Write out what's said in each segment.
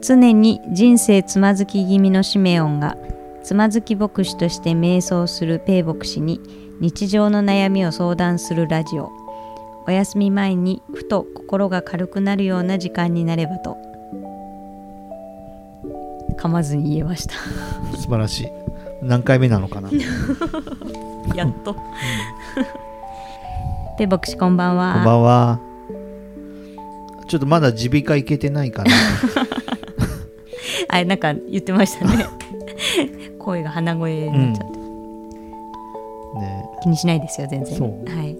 常に人生つまずき気味のシメオンがつまずき牧師として瞑想するペイ牧師に日常の悩みを相談するラジオ。お休み前にふと心が軽くなるような時間になればと。噛まずに言えました。素晴らしい。何回目なのかな。やっと。ペイ牧師こんばんは。こんばんはちょっとまだ耳鼻科行けてないからあれなんか言ってましたね。声が鼻声になっちゃって、ね。気にしないですよ全然。そう。はい。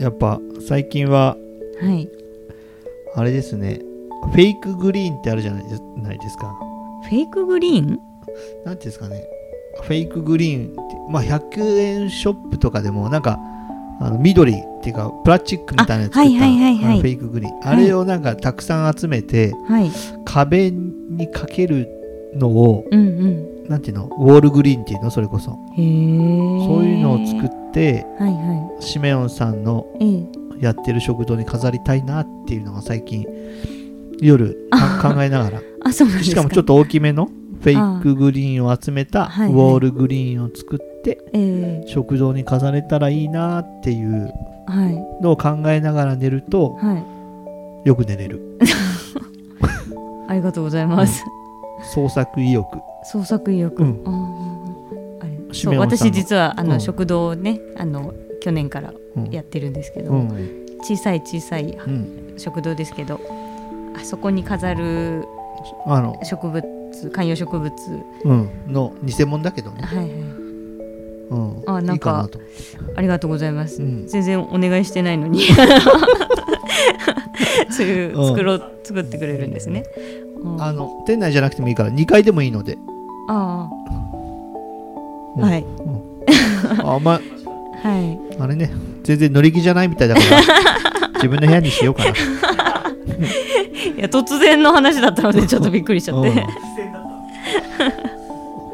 やっぱ最近ははい。あれですね。フェイクグリーンってあるじゃないですか。フェイクグリーン？なんていうんですかね。フェイクグリーンまあ100円ショップとかでもなんかあの緑っていうかプラスチックみたいなやつ作っフェイクグリーン。あれをなんかたくさん集めてはい。壁にかけるのをうんうん。なんていうの？ウォールグリーンっていうの？それこそ。そういうのを作ってはいはシメオンさんのやってる食堂に飾りたいなっていうのが最近夜か考えながら。あそうなんしかもちょっと大きめのフェイクグリーンを集めたウォールグリーンを作ってええ。食堂に飾れたらいいなっていうはい。のを考えながら寝るとはい。よく寝れる。ありがとうございます、創作意欲。創作意欲、うん。そう私実はあの、うん食堂をねあの去年からうん。やってるんですけど、うん。小さい小さいうん。食堂ですけどあそこに飾るあの植物観葉植物。うん。の偽物だけどね。はいはい。うん。あなんかいいかなと。ありがとうございます、うん。全然お願いしてないのに。そういううん。作ろう作ってくれるんですね、うん。あの店内じゃなくてもいいから2階でもいいので。あうん。あはい。あお前 はい。あれね。全然乗り気じゃないみたいだから 自分の部屋にしようかな。いや突然の話だったのでちょっとびっくりしちゃって、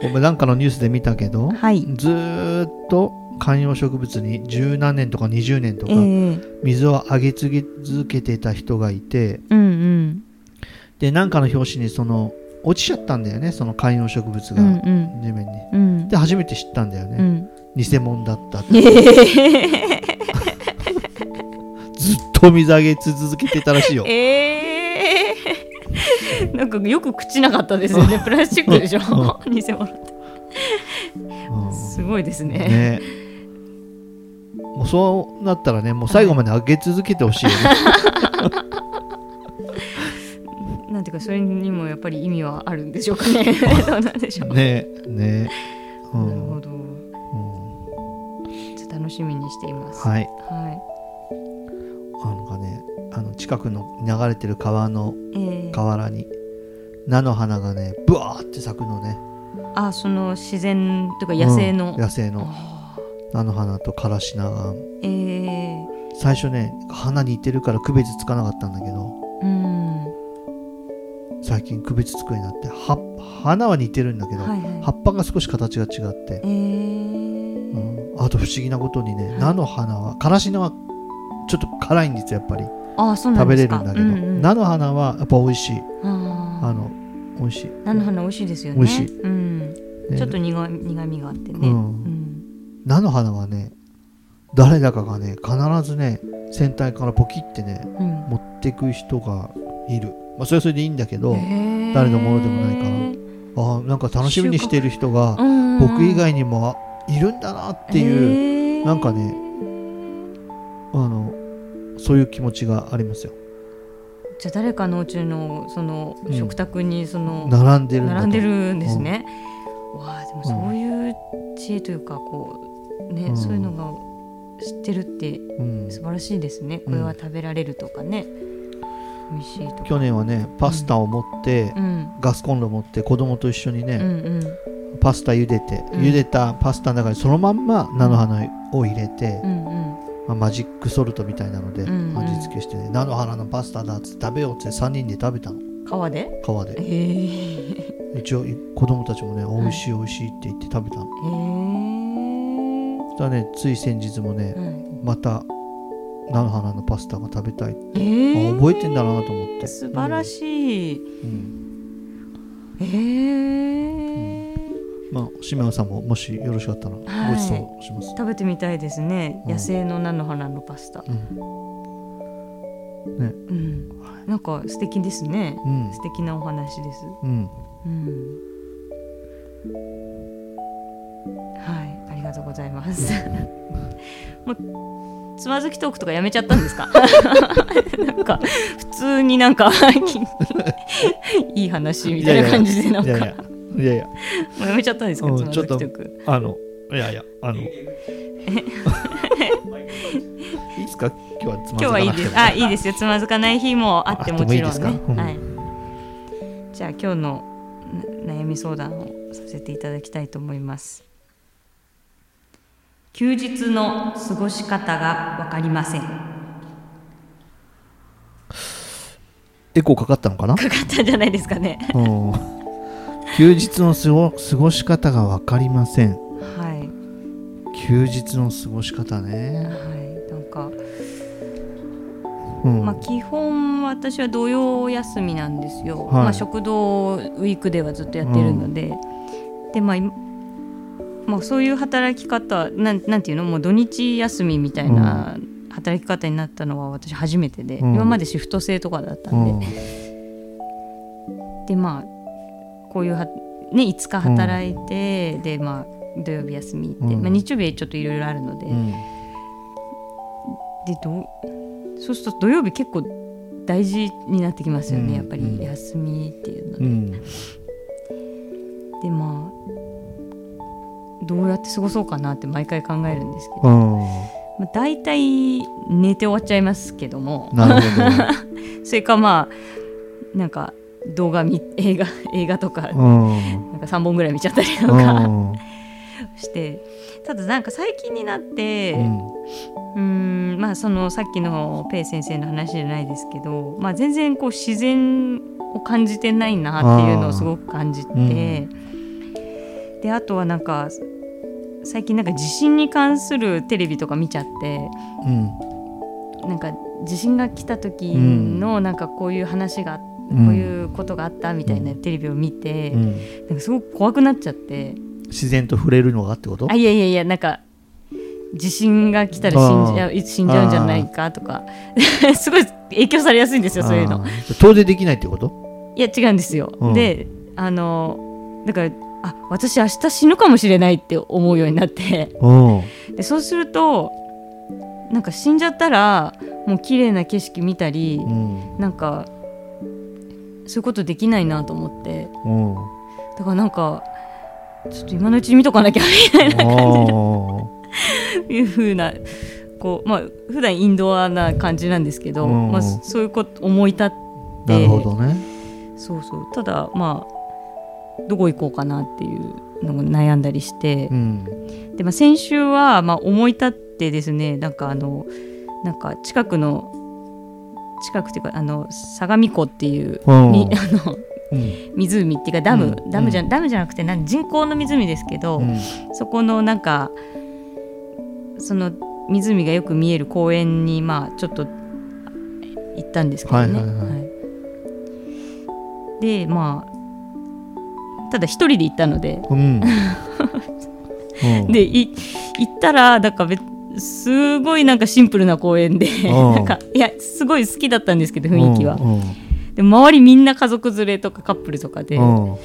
うんお前なんかのニュースで見たけどはい。ずーっと観葉植物に十何年とか20年とかええ。水をあげ続けてた人がいてうんうん。でなんかの表紙にその落ちちゃったんだよねその観葉植物がうんうん。地面に。うん。で初めて知ったんだよね、うん。偽物だったって。ええ ずっと水あげ続けてたらしいよ。えー、なんかよく口なかったですよね。プラスチックでしょ。偽物って。うん。すごいですね。ね。もうそうなったらねもう最後まであげ続けてほしいよね。なんていうかそれにもやっぱり意味はあるんでしょうかね。どうなんでしょう、ねね。うなるほど。んうん。ちょっと楽しみにしています。はい。はあのかねあの近くの流れてる川の河原に菜の花がねブワーって咲くのね。あその自然とか野生の、うん野生の。あ菜の花とカラシナがーえ。ー、最初ね花に似てるから区別つかなかったんだけど。うん。最近区別つくようになっては花は似てるんだけど、はいはい。葉っぱが少し形が違って。え、ーうん、あと不思議なことにね、はい菜の花はからし菜はちょっと辛いんですよやっぱりあそうな食べんですか。れるんだけど、うんうん、菜の花はやっぱ美味しい。あの美味しい。菜の花美味しいですよね。美味しい。うん、ね。ちょっと苦苦みがあってね、うん。うん。菜の花はね誰だかがね必ずね先端からポキってねうん。持ってく人がいる。まあそれはそれでいいんだけど、誰のものでもないから。あーなんか楽しみにしている人がうん僕以外にもあいるんだなっていう、いうなんかねあのそういう気持ちがありますよ。じゃあ誰かのうちのそのうん。食卓にその、並んでるんだと。並んでるんですね、わあでもそういう知恵というかこうね、うん。そういうのが知ってるってうん。素晴らしいですね。これは食べられるとかね、美味しいとか。去年はねパスタを持って、うん。ガスコンロ持って子供と一緒にうんうね、ん。パスタ茹でて、うん。茹でたパスタの中にそのまんま菜の花を入れて、うんうんまあ、マジックソルトみたいなのでうん。うん味付けしてね、菜の花のパスタだっつって食べようって3人で食べたの。川で？川で。へえ一応子供たちもね美味しい美味しいって言って食べたの、へそしたらねつい先日もねえはいまた菜の花のパスタが食べたい、えー、あ覚えてんだなと思って。素晴らい、しい、うん。えーまあしめおさんももしよろしかったらごはい。馳走します、食べてみたいですね、うん。野生の菜の花のパスタ。うん。ね。うん。なんか素敵ですね、うん。素敵なお話です。うん。うん。はい。ありがとうございます。もうつまずきトークとかやめちゃったんですか？なんか普通になんか いい話みたいな感じでなんか。いやいやいやいやもうやめちゃったんですか？うんつまずきトークあのいやいやあの。いいですか今日はつまずかなくても。です。あいいですよ。つまずかない日もあってあもちろんね。うん。はい。じゃあ今日のな悩み相談をさせていただきたいと思います。休日の過ごし方がわかりません。かエコーかかったのかな、かったんじゃないですかね。うん、休日の過ご過ごし方が分かりません。はい。休日の過ごし方ね、はい。なんか、うん。まあ基本私は土曜休みなんですよ、はい。まあ食堂ウィークではずっとやってるので、でまあ今まあ、そういう働き方なんなんていうの？もう土日休みみたいな働き方になったのは私初めてで、うん。今までシフト制とかだったんで、うん。でまあこういうは、ね、5日働いて、でまあ土曜日休みって、うん。まあ、日曜日ちょっといろいろあるので、うん。でどうそうすると土曜日結構大事になってきますよね、うん。やっぱり。休みっていうので、うん。でまあどうやって過ごそうかなって毎回考えるんですけど、うん。まあ、大体寝て終わっちゃいますけども。それかまあなんか動画見映画 映画とかなんか3本ぐらい見ちゃったりとうかん。して。ただなんか最近になって、うん。まあそのさっきのペイ先生の話じゃないですけど、まあ、全然こう自然を感じてないなっていうのをすごく感じて、であとはなんか最近なんか地震に関するテレビとか見ちゃってうん。なんか地震が来た時のなんかこういう話が、うんこういうことがあったみたいなテレビを見て、うん。なんかすごく怖くなっちゃって。自然と触れるのがってこと？あいやいやいやなんか地震が来たら死んじゃう死んじゃうんじゃないかとか。すごい影響されやすいんですよそういうの。あ。ー遠出できないってこと？いや違うんですよ。うん。であのだからあ私明日死ぬかもしれないって思うようになって。うん。でそうするとなんか死んじゃったらもう綺麗な景色見たり、うん。なんかそういうことできないなと思って。うんだからなんかちょっと今のうちに見とかなきゃみたいなあいう風なこうまあ普段インドアな感じなんですけど、うん。まあ、そういうこと思い立っーなるほどね。そうそう。ただまあどこ行こうかなっていうのも悩んだりして。う、ん。で、まあ、先週はまあ思い立ってですねなんかあのなんか近くの近くっていうかあの相模湖っていう、うん。みあのうん。湖っていうかダム、うん。ダムじゃダムじゃなくてなん人工の湖ですけど、うん。そこのなんかその湖がよく見える公園にまあちょっと行ったんですけどね。はいはいはい。はい。でまあただ一人で行ったので、うん。うん。でい行ったらなんか別すごいなんかシンプルな公園でん。なんかいやすごい好きだったんですけど雰囲気は。うんで周りみんな家族連れとかカップルとかで、うん。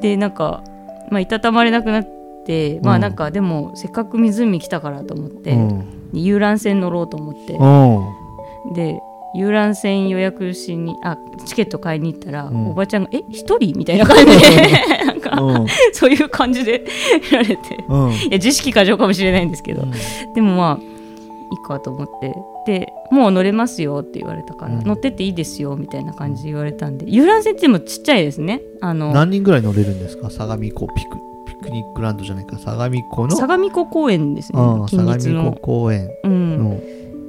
でなんか、まあ、いたたまれなくなって、まあうん。なんかでもせっかく湖来たからと思って、うん。遊覧船乗ろうと思って、うん。で遊覧船予約しにあチケット買いに行ったら、うん。おばちゃんが「え一人?」みたいな感じで うん。そういう感じで見られて。うん。いや自識過剰かもしれないんですけど、でもまあいいかと思って。でもう乗れますよって言われたから、うん。乗ってっていいですよみたいな感じで言われたんで。遊覧船ってでもちっちゃいですね。あの何人ぐらい乗れるんですか？相模湖ピクピクニックランドじゃないか。相模湖の？相模湖公園ですね。相模湖公園うん、の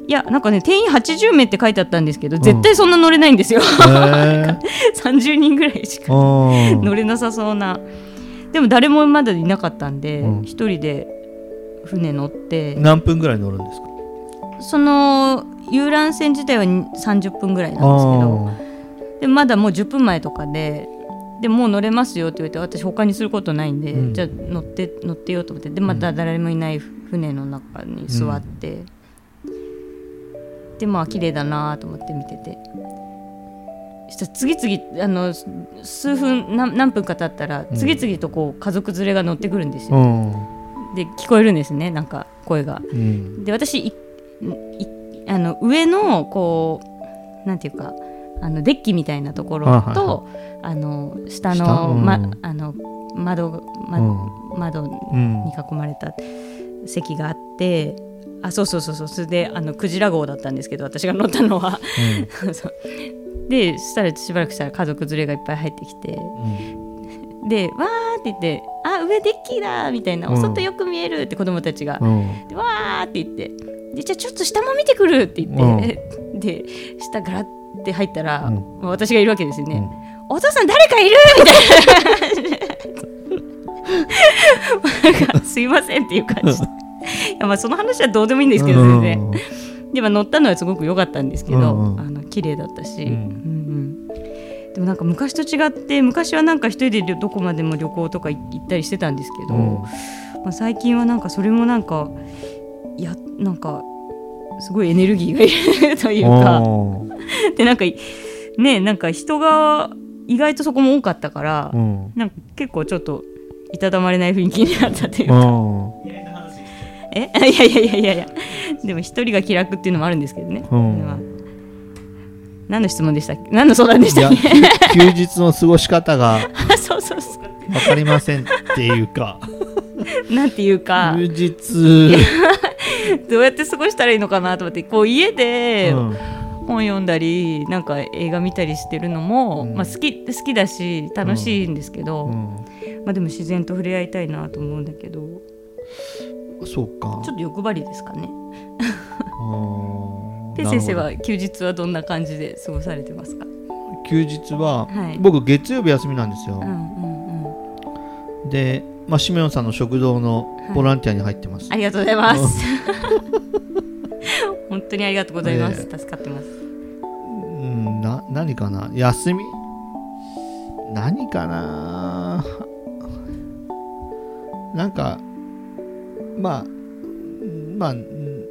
いやなんかね定員80名って書いてあったんですけど絶対そんな乗れないんですよ、へー。30人ぐらいしかうん。乗れなさそうな。でも誰もまだいなかったんでうん。一、人で船乗って。何分ぐらい乗るんですか？その遊覧船自体はに30分ぐらいなんですけど。でまだもう10分前とかででもう乗れますよって言われて私他にすることないんで、うん。じゃあ乗って乗ってようと思って。でまた誰もいない船の中に座って、でまあ綺麗だなと思って見てて。そしたら次々あのす数分何何分か経ったらうん。次々とこう家族連れが乗ってくるんですうよ、ん。で聞こえるんですねなんか声が。うん。で私いいあの上のこうなんていうかあのデッキみたいなところとあの下下？の,、うん。ま、あの窓,、まうん。窓うんに囲まれた席があってあそうそうそうそう。それであのクジラ号だったんですけど私が乗ったのは。そう。でそしたらしばらくしたら家族連れがいっぱい入ってきて。うん。でわーって言って「あ上デッキだ!」みたいな「うん。お外よく見える!」って子供たちが。うん。でわーって言って。でじゃあちょっと下も見てくるって言って、で下ガラッて入ったら、私がいるわけですよね、うん。お父さん誰かいる？みたいな。すいませんっていう感じやまあその話はどうでもいいんですけど全然、でも乗ったのはすごく良かったんですけど、うんうん。あの綺麗だったし、うん。うんうん。でもなんか昔と違って昔はなんか一人でどこまでも旅行とか行ったりしてたんですけど、うん。まあ、最近はなんかそれもなんかいやなんかすごいエネルギーがいるというか。でなんかねなんか人が意外とそこも多かったから、うん。なんか結構ちょっといたたまれない雰囲気になったというか、うんえ？いやいやいやいや。いやでも一人が気楽っていうのもあるんですけどね、うん。まあ。何の質問でしたっけ？何の相談でしたっけ？休日の過ごし方があ そうそうそう。分かりませんっていうか。なんていうか。休日。どうやって過ごしたらいいのかなと思ってこう家でうん。本読んだりなんか映画見たりしてるのも、うん。まあ、好き好きだし楽しいんですけど、うん。まあ、でも自然と触れ合いたいなと思うんだけどそうか。ちょっと欲張りですかね。うんで 先生は休日はどんな感じで過ごされてますか、休日ははい。僕月曜日休みなんですよ。うんうんうん、でまあシメオンさんの食堂のボランティアに入ってます。ありがとうございます。本当にありがとうございます。え助かってます。うんな何かな？休み？何かな なんかまあうん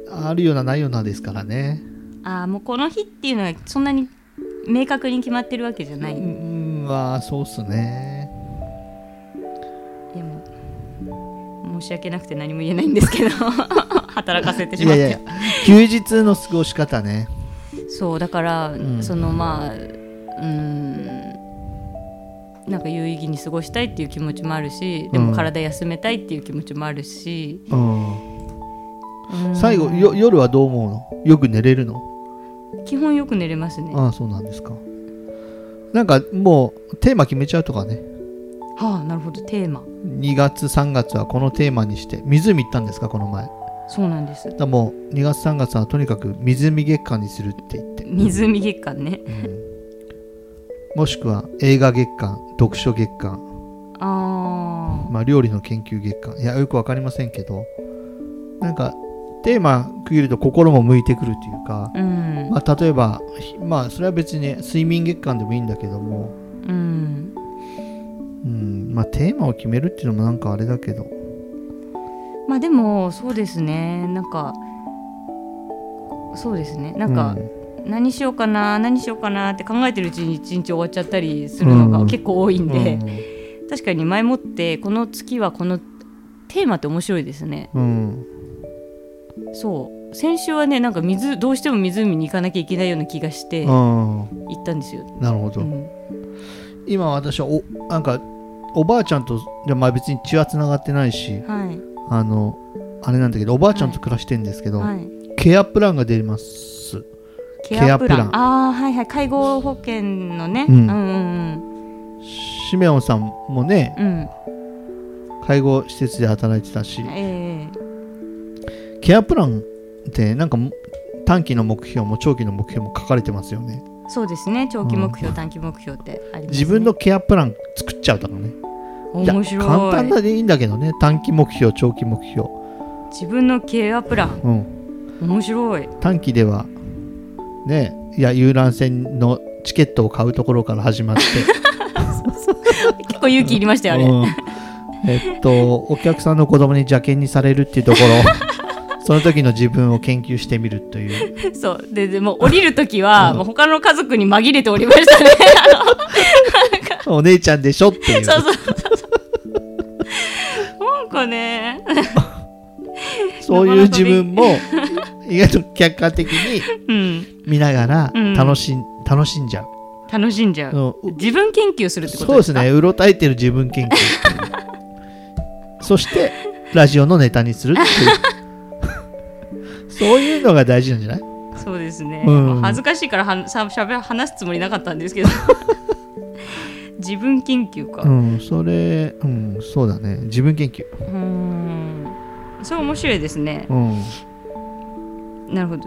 あるようなないようなですからねああもうこの日っていうのはそんなに明確に決まってるわけじゃない。ういんまあそうっすねやもう申し訳なくて何も言えないんですけど 働かせてしまって。いやいや休日の過ごし方ねそうだから、んそのまあうんなんか有意義に過ごしたいっていう気持ちもあるしでも体休めたいっていう気持ちもあるし、うん。うん最後よ夜はどう思うの？よく寝れるの？基本よく寝れますね。はああそうなんですか。なんかもうテーマ決めちゃうとかね。あなるほどテーマ。2月3月はこのテーマにして湖行ったんですか？この前。そうなんです。らもう2月3月はとにかく湖月間にするって言って、湖月間ね。もしくは映画月間読書月間。あまあ料理の研究月間。いやよくわかりませんけど。なんかテーマ区切ると心も向いてくるというか。あうん、まあ、例えば、まあ、それは別に睡眠月間でもいいんだけども、うん、うん、まあ、テーマを決めるっていうのもなんかあれだけど、まあでもそうですね。なんかそうですね。なんか、何しようかな何しようかなって考えてるうちに一日終わっちゃったりするのうん。が結構多いんうん、で、確かに前もってこの月はこのテーマって面白いですね。うん、そう。先週はねなんか水どうしても湖に行かなきゃいけないような気がしてうん、行ったんですよ、なるほど。うん、今私はお、なんか、おばあちゃんと、じゃまあ別に血はつながってないし、はい。あの、あれなんだけど、おばあちゃんと暮らしてるんですけど、はい。ケアプランが出ます。ケアプラン。ああはいはい。介護保険のね、うん。うんうんシメオンさんもね、うん。うん介護施設で働いてたし、えケアプランってなんか短期の目標も長期の目標も書かれてますよね。えそうですね。長期目標、短期目標ってあります、ね、自分のケアプラン作っちゃうとかね。いや面白い。簡単でいいんだけどね、短期目標、長期目標。自分のケアプラン。うん。面白い。短期ではねいや遊覧船のチケットを買うところから始まって。結構勇気いりましたよあれ、うん。えっとお客さんの子供に邪険にされるっていうところ。その時の自分を研究してみるという。そう。ででも降りる時は、うん。もう他の家族に紛れておりましたね。お姉ちゃんでしょっていうそうそうそう。なんかねそういう自分も意外と客観的にうん。見ながらうん。楽しん,、楽しんじゃう、楽しんじゃう、うん。自分研究するってことそうですね。うろたえてる自分研究 そしてラジオのネタにするっていう。そういうのが大事なんじゃない？そうですね、うん。恥ずかしいからはさしゃべ話すつもりなかったんですけど。自分研究か。うんそれうんそうだね。自分研究。うーんそれ面白いですね。うん。なるほど。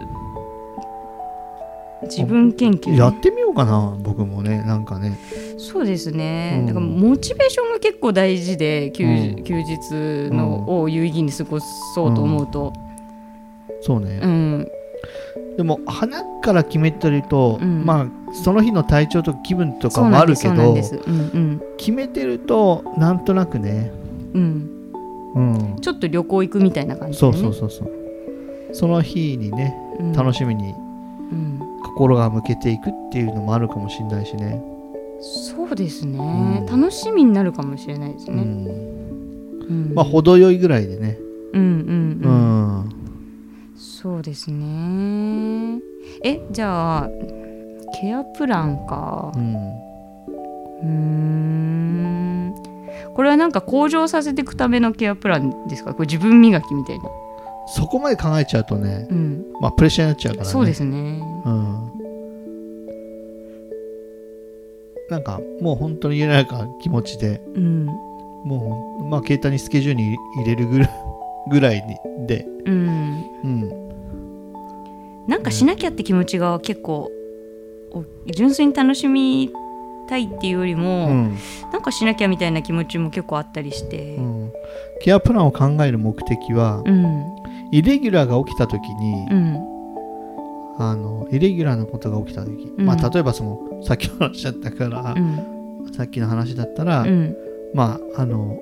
自分研究、ね、やってみようかな僕もねなんかね。そうですね、うん。だからモチベーションが結構大事で休,、うん。休日の、を有意義に過ごそうと思うと、そうね、うん。でも花から決めてると、うん。まあその日の体調とか気分とかもあるけど決めてるとなんとなくねうんちょっと旅行行くみたいな感じで、そうね、そうそうそう。その日にねうん。楽しみにうん。心が向けていくっていうのもあるかもしれないしね、そうですね、うん。楽しみになるかもしれないですね、まあ程よいぐらいでね。うんうんううん、ん、そうですね。えじゃあケアプランか。うん。うーんこれはなんか向上させていくためのケアプランですか？これ自分磨きみたいな、そこまで考えちゃうとね、うん、まあプレッシャーになっちゃうからね。そうですね。うん。なんかもう本当に言えないか気持ちでうん。もうまあ携帯にスケジュールに入れるぐらい ぐらいにで。うん。うん。なんかしなきゃって気持ちが結構お純粋に楽しみたいっていうよりうも、ん。なんかしなきゃみたいな気持ちも結構あったりして。うん。ケアプランを考える目的はうん。イレギュラーが起きた時にうん。あのイレギュラーなことが起きた時、うん。まあ例えばそのさっきの話だったからう、ん。さっきの話だったら、うん。まああの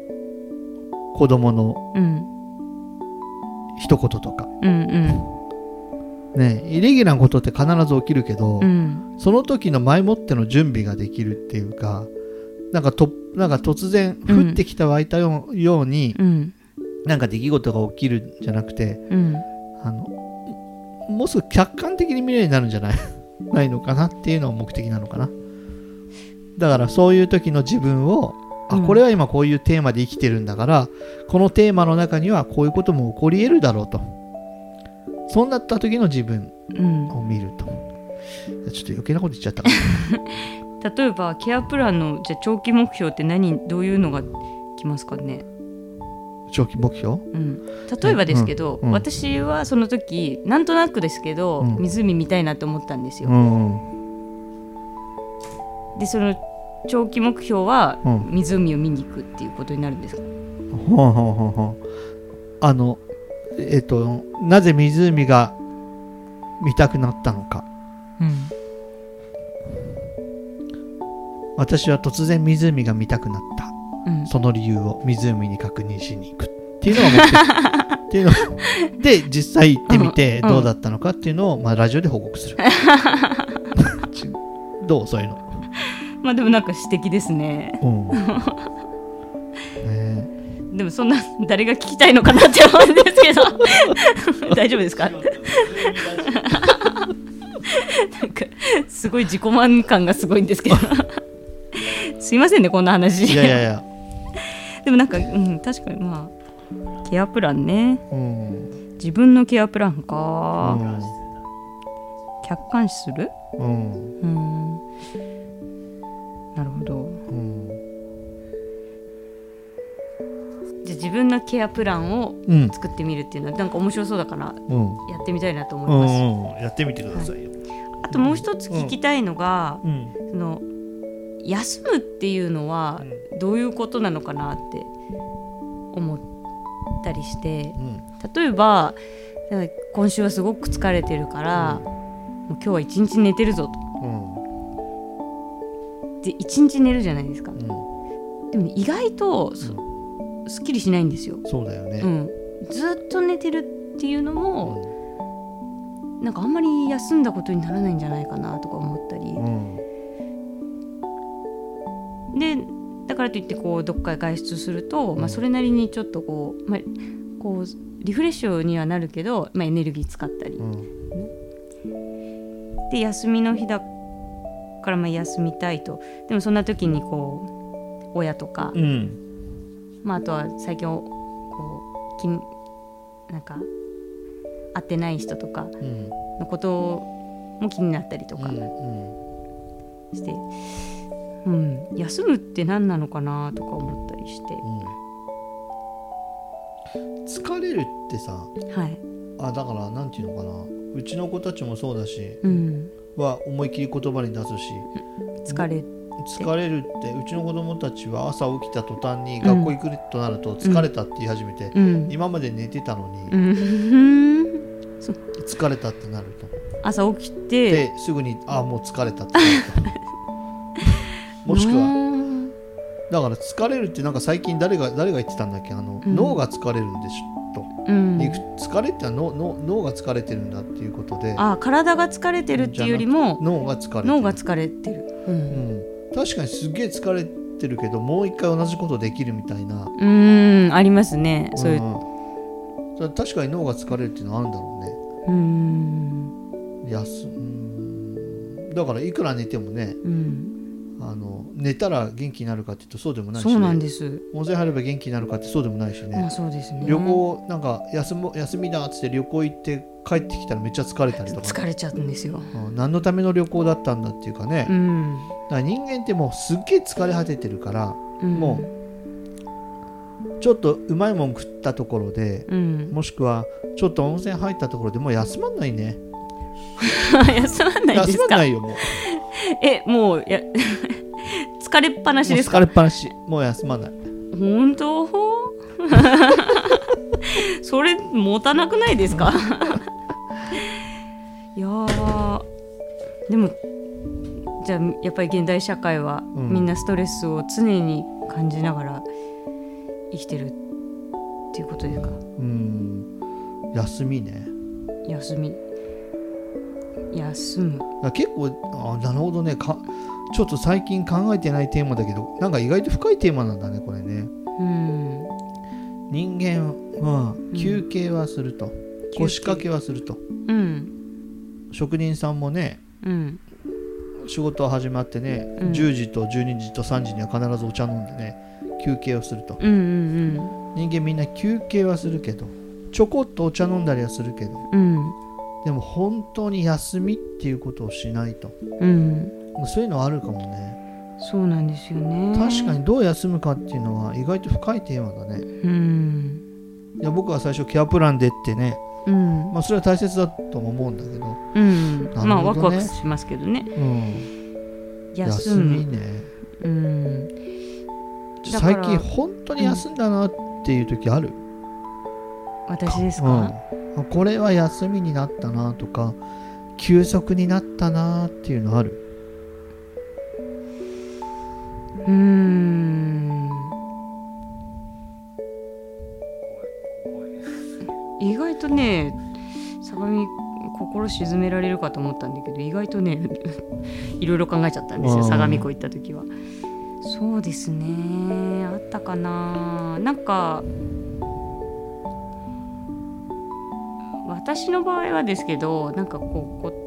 子供のうん。一言とか。うんねイレギュラーなことって必ず起きるけど、うん。その時の前もっての準備ができるっていうかなんかとなんか突然降ってきた湧いたよう,、にうん。なんか出来事が起きるんじゃなくてうん。あのもうすぐ客観的に見れるようになるんじゃない？ないのかなっていうのが目的なのかな。だからそういう時の自分をあうん。これは今こういうテーマで生きてるんだから、このテーマの中にはこういうことも起こり得るだろうとそうなった時の自分うん。を見ると。ちょっと余計なこと言っちゃったかな。例えばケアプランのじゃあ長期目標って何どういうのがきますかね、長期目標？うん、例えばですけど、うん。うん。私はその時なんとなくですけど、うん。湖見たいなと思ったんですよ、うん。でその長期目標はうん。湖を見に行くっていうことになるんですか、あのえっとなぜ湖が見たくなったのか。私は突然湖が見たくなった。うん。その理由を湖に確認しに行くっていうのが目的。っていうので実際行ってみてうん。どうだったのかっていうのを、まあ、ラジオで報告する。ち どうそういうの。まあでもなんか素敵ですね。うん。ねでもそんな誰が聞きたいのかなって思うんですけど。大丈夫ですか？なんかすごい自己満感がすごいんですけど。すいませんねこんな話。いやいやいや、でもなんか、うん、確かにまあケアプランね。うん。自分のケアプランか、うん。客観視する？うん。うん。なるほどじゃあ自分のケアプランをうん。作ってみるっていうのはなんか面白そうだからうん。やってみたいなと思うんいます、うんやってみてくださいよ、あともう一つ聞きたいのが、うん。その休むっていうのはどういうことなのかなって思ったりしてうん。例えば今週はすごく疲れてるから、もう今日は一日寝てるぞと。うん。で一日寝るじゃないですか。うん。でもね、意外とそすっきりしないんですよ、そうだよね。うん、ずっと寝てるっていうのうも、ん。なんかあんまり休んだことにならないんじゃないかなとか思ったり、うん。でだからといってこうどっかへ外出すると、うん。まあ、それなりにちょっとこう,、まあ、こうリフレッシュにはなるけど、まあ、エネルギー使ったり。うん。で休みの日だからまあ休みたいと。でもそんな時にこう親とか、うんまあ、あとは最近こうきんなんか会ってない人とかうん。のことも気になったりとかうんして、うん休むって何なのかなとか思ったりして、うん。疲れるってさはい、あだからなんていうのかな。うちの子たちもそうだしうん、は思い切り言葉に出すし疲れ疲れるってうちの子供たちは朝起きた途端に学校行くとなると疲れたって言い始めて、うん、今まで寝てたのにうん、疲れたってなると。朝起きて。ですぐにあもう疲れたってなると。もしくははだから疲れるってなんか最近誰が誰が言ってたんだっけ？あの、うん。脳が疲れるんでしょと、うん、肉疲れってのは脳脳脳が疲れてるんだっていうことで。あ体が疲れてるっていうよりも脳が疲れてる。脳が疲れてる、う、うんん、確かにすげえ疲れてるけどもう一回同じことできるみたいな。うんありますね。そういう、ん。それ確かに脳が疲れるっていうのはあるんだろうね。うん。休うん。だからいくら寝てもねうん、あの寝たら元気になるかっていうとそうでもないし、ね、そうなんです。温泉入れば元気になるかってそうでもないしね、まあそうですね。旅行なんか休も休みだっつって旅行行って帰ってきたらめっちゃ疲れたりとか、疲れちゃうんですよ。うん。何のための旅行だったんだっていうかね、うだん、から人間ってもうすっげえ疲れ果ててるからうん、もちょっとうまいもん食ったところでうん、もしくはちょっと温泉入ったところでもう休まんないね。休まないで休すか？まんないよもう。えもうや疲れっぱなしです。か疲れっぱなし。もう休まない。本当？それ持たなくないですか？いやー。でもじゃあやっぱり現代社会はうん。みんなストレスを常に感じながら生きてるっていうことですか？うん。休みね。休み。休む。結構あなるほどね。かちょっと最近考えてないテーマだけどなんか意外と深いテーマなんだねこれね。うん。人間は休憩はすると、憩腰掛けはすると。うん。職人さんもねうん。仕事始まってね、うん。10時と12時と3時には必ずお茶飲んでね休憩をすると。うんうん人間みんな休憩はするけどちょこっとお茶飲んだりはするけどうんうん。でも本当に休みっていうことをしないと。うんそういうのはあるかもね。そうなんですよね。確かにどう休むかっていうのは意外と深いテーマだね。うん。いや僕は最初ケアプランでってね。うん。まあそれは大切だとも思うんだけど、うん、ね。まあワクワクしますけどね。うん、休む。みね。うん。最近本当に休んだなっていう時ある、私ですうん。か、これは休みになったなとか休息になったなっていうのある？うん。意外とね相模心沈められるかと思ったんだけど意外とね いろいろ考えちゃったんですようん。相模湖行った時は。そうですね。あったかな。なんか私の場合はですけどなんかこうこう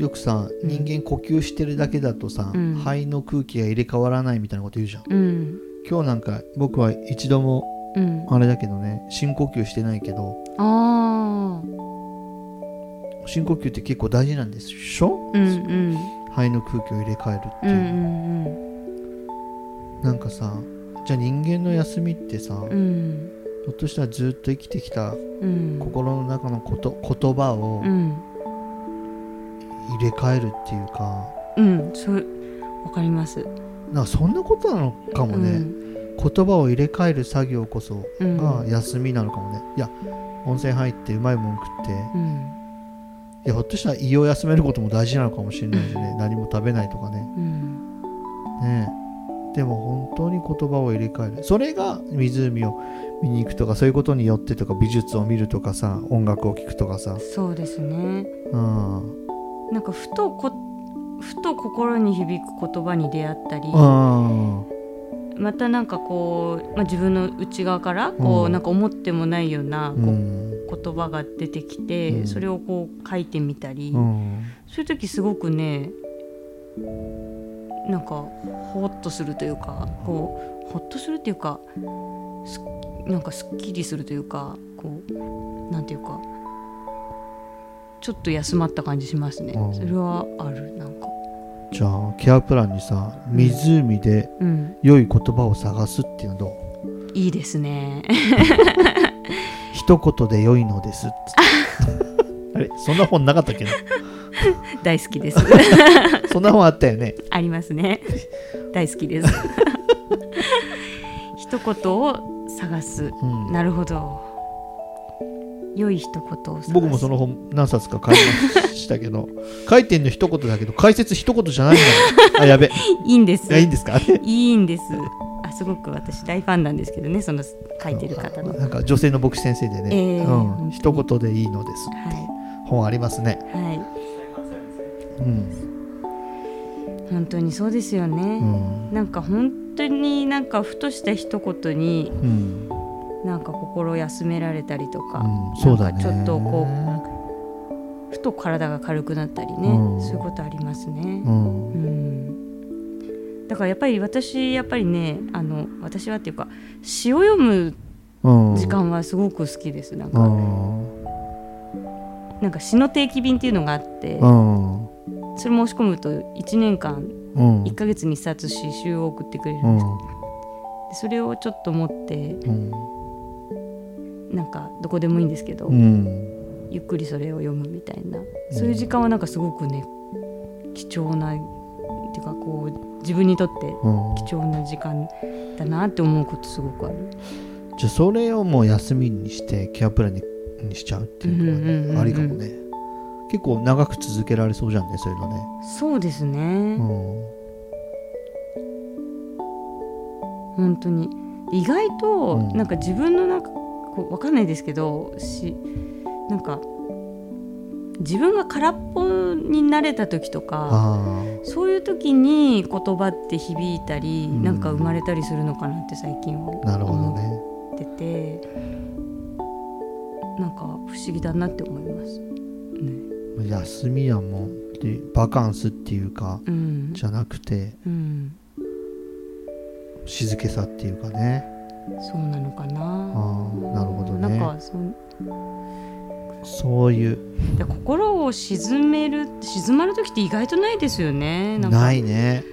よくさうん。人間呼吸してるだけだとさ、うん。肺の空気が入れ替わらないみたいなこと言うじゃん。うん。今日なんか僕は一度もうん。あれだけどね深呼吸してないけど深呼吸って結構大事なんでしょ、うんうん。肺の空気を入れ替えるってう。んういう、ん。なんかさじゃあ人間の休みってさ、うんうん。ひょっとしたらずっと生きてきたうん。心の中のこと言葉をうん入れ替えるっていうか、うんそうわかります。なんかそんなことなのかもね、言葉を入れ替える作業こそうん。が休みなのかもね、いや温泉入ってうまいもん食って。うん。いやひょっとしたら胃を休めることも大事なのかもしれないしね。何も食べないとかね。うん。ねでも本当に言葉を入れ替える。それが湖を見に行くとかそういうことによってとか美術を見るとかさ音楽を聴くとかさ。そうですね。うんなんかふとこふと心に響く言葉に出会ったりうんまたなんかこう、まあ、自分の内側からこう、うんなんか思ってもないようなうこうん。言葉が出てきて、うん。それをこう書いてみたり、うん。そういう時すごくねなんかほっとするというかこうほっとするっていうかすなんかすっきりするというかこうなんていうかちょっと休まった感じしますね、うん。それはあるなんか。じゃあケアプランにさ湖でうん。良い言葉を探すっていうのどう？いいですね。一言で良いのです。あれそんな本なかったっけな？大好きです。そんな本あったよね。ありますね。大好きです。一言を探す。うん。なるほど良い一言を僕もその本何冊か買いましたけど 書いてんの一言だけど解説一言じゃないんだよあやべ。いいいんです。やいいんですか？いいんです。あすごく私大ファンなんですけどねその書いてる方の。はなんか女性の牧師先生でね、ええ。うん、一言でいいのです本ありますね、いはい。うん。本当にそうですようね、ん。なんか本当になんかふとした一言にうんなんか心を休められたりとか、うん、そうだね。ちょっとこふと体が軽くなったりね、うん。そういうことありますね。う、ん。うん。だからやっぱり私やっぱりねあの私はっていうか詩を読むうん。時間はすごく好きです。なんうか、ん。なんか詩の定期便っていうのがあって、うん。それ申し込むと1年間うん。1ヶ月に1冊詩集を送ってくれるうんんです、でそれをちょっと持ってうんなんかどこでもいいんですけど、うん。ゆっくりそれを読むみたいな。そういう時間はなんかすごくね貴重なっていうかこう自分にとってうん。貴重な時間だなって思うことすごくある。じゃあそれをもう休みにしてケアプランににしちゃうっていうのはうんうんうんうんねありかもね。結構長く続けられそうじゃんねそういうのね。そうですね、うん。本当に。意外とうん。なんか自分のなんかこうわかんないですけどしなんか自分が空っぽになれた時とかあそういう時に言葉って響いたり、うん。なんか生まれたりするのかなって最近はあなるほど思ねっててなんか不思議だなって思います。ね。休みはもうでバカンスっていうかうん。じゃなくてうん、静けさっていうかねそうなのかな。あーなるほどね。なんかそそういう。で心を沈める静まる時って意外とないですよね。ないね。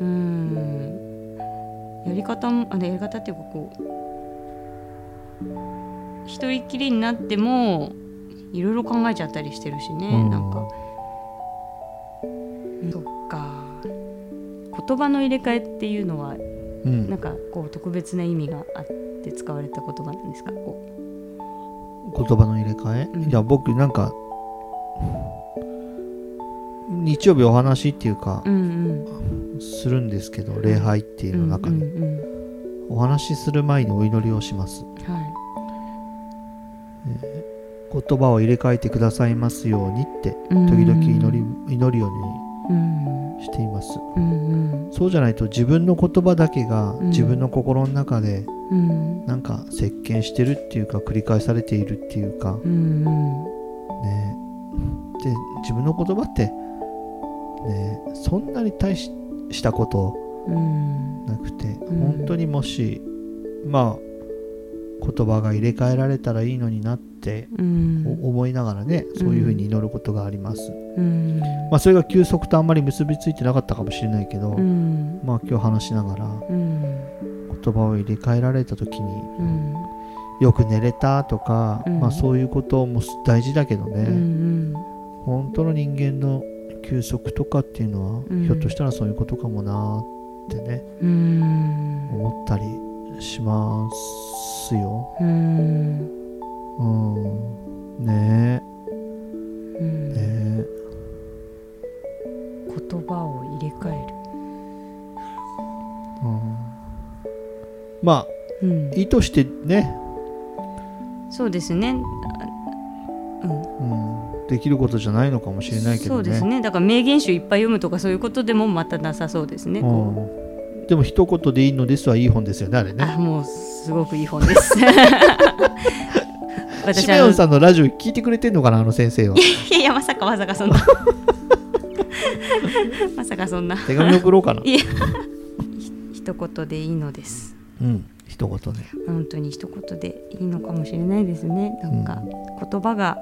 うん。やり方もあれやり方っていうかこう一人きりになってもいろいろ考えちゃったりしてるしね、うん。なんか。そっか。言葉の入れ替えっていうのはうん。なんかこう特別な意味があって使われた言葉なんですか？こ言葉の入れ替え、うん。いや僕なんか日曜日お話っていうかう、うん。するんですけど礼拝っていううんの中に、うんうんお話しする前にお祈りをします。うんは言葉を入れ替えてくださいますようにってい時々祈り祈るよううん。にしています。うんうん。そうじゃないと自分の言葉だけがうん。自分の心の中でうん。なんか席巻してるっていうか繰り返されているっていうか。うんね。で自分の言葉ってねそんなに大ししたことうん。なくて、ん。本当にもしまあ言葉が入れ替えられたらいいのになってうん。お思いながらね、そういうふうに祈ることがあります、うん。まあそれが休息とあんまり結びついてなかったかもしれないけど、うん。まあ今日話しながらうん。言葉を入れ替えられた時にうん。よく寝れたとか、うん。まあそういうことも大事だけどね、うん本当の人間の休息とかっていうのは、うん。ひょっとしたらそういうことかもなーってねうん。思ったりしますようん。うん。ねうんえ。ね言葉を入れ替える。え、うん、まあうん。意図してね、そうですね。あうん。うん、できることじゃないのかもしれないけどね。そうですね。だから名言集いっぱい読むとかそういうことでもまたなさそうですね、こう。ん、でも一言でいいのですはいい本ですよねあれうね。あもうすごくいい本です。シ 私あのメオンさんのラジオ聞いてくれてんのかなあの先生は。いやいやまさかまさかそんな。まさかそんな。手紙送ろうかな。いや一言でいいのです。うん一言ね本当に一言でいいのかもしれないですね。なんか言葉が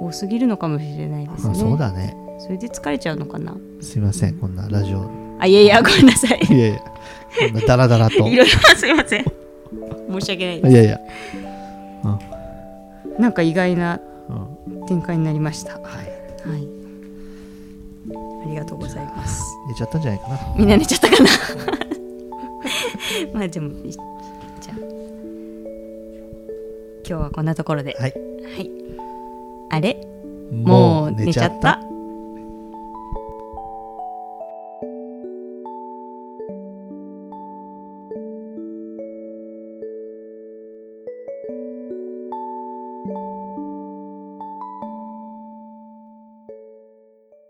多すぎるのかもしれないですあねそうだね。それで疲れちゃうのかな。すいませんこんなラジオ。あいやいやごめんなさい。いやいやこんなダラダラと。いろいろすいません。申し訳ないでいやいや、すなんか意外なうん、展開になりました。ははい。いありがとうございます。寝ちゃったんじゃないかな。みんな寝ちゃったかな？まあでもいじゃあ。今日はこんなところで。はい。はい。あれ？もう寝ちゃった